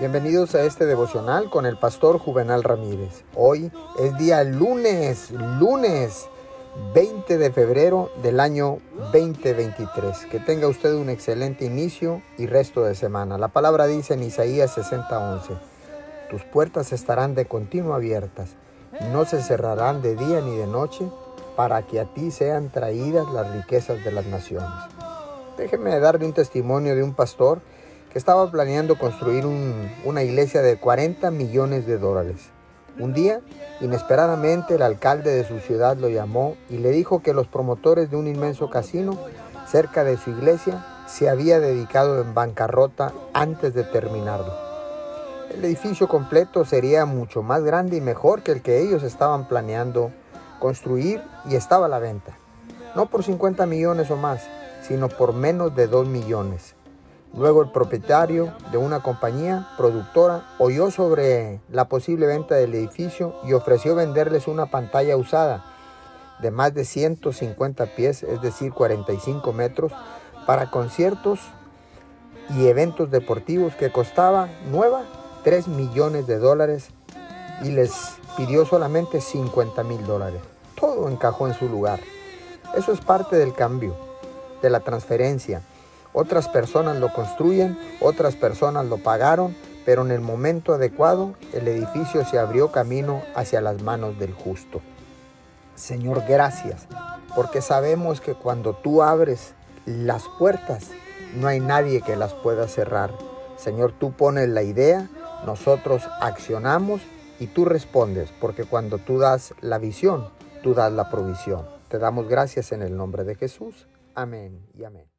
Bienvenidos a este devocional con el pastor Juvenal Ramírez. Hoy es día lunes, lunes 20 de febrero del año 2023. Que tenga usted un excelente inicio y resto de semana. La palabra dice en Isaías 60:11, tus puertas estarán de continuo abiertas, no se cerrarán de día ni de noche, para que a ti sean traídas las riquezas de las naciones. Déjeme darle un testimonio de un pastor que estaba planeando construir una iglesia de 40 millones de dólares. Un día, inesperadamente, el alcalde de su ciudad lo llamó y le dijo que los promotores de un inmenso casino cerca de su iglesia se había dedicado en bancarrota antes de terminarlo. El edificio completo sería mucho más grande y mejor que el que ellos estaban planeando construir y estaba a la venta. No por 50 millones o más, sino por menos de 2 millones. Luego el propietario de una compañía productora oyó sobre la posible venta del edificio y ofreció venderles una pantalla usada de más de 150 pies, es decir, 45 metros, para conciertos y eventos deportivos que costaba nueva 3 millones de dólares y les pidió solamente 50 mil dólares. Todo encajó en su lugar. Eso es parte del cambio, de la transferencia otras personas lo construyen, otras personas lo pagaron, pero en el momento adecuado el edificio se abrió camino hacia las manos del justo. Señor, gracias, porque sabemos que cuando tú abres las puertas, no hay nadie que las pueda cerrar. Señor, tú pones la idea, nosotros accionamos y tú respondes, porque cuando tú das la visión, tú das la provisión. Te damos gracias en el nombre de Jesús. Amén y amén.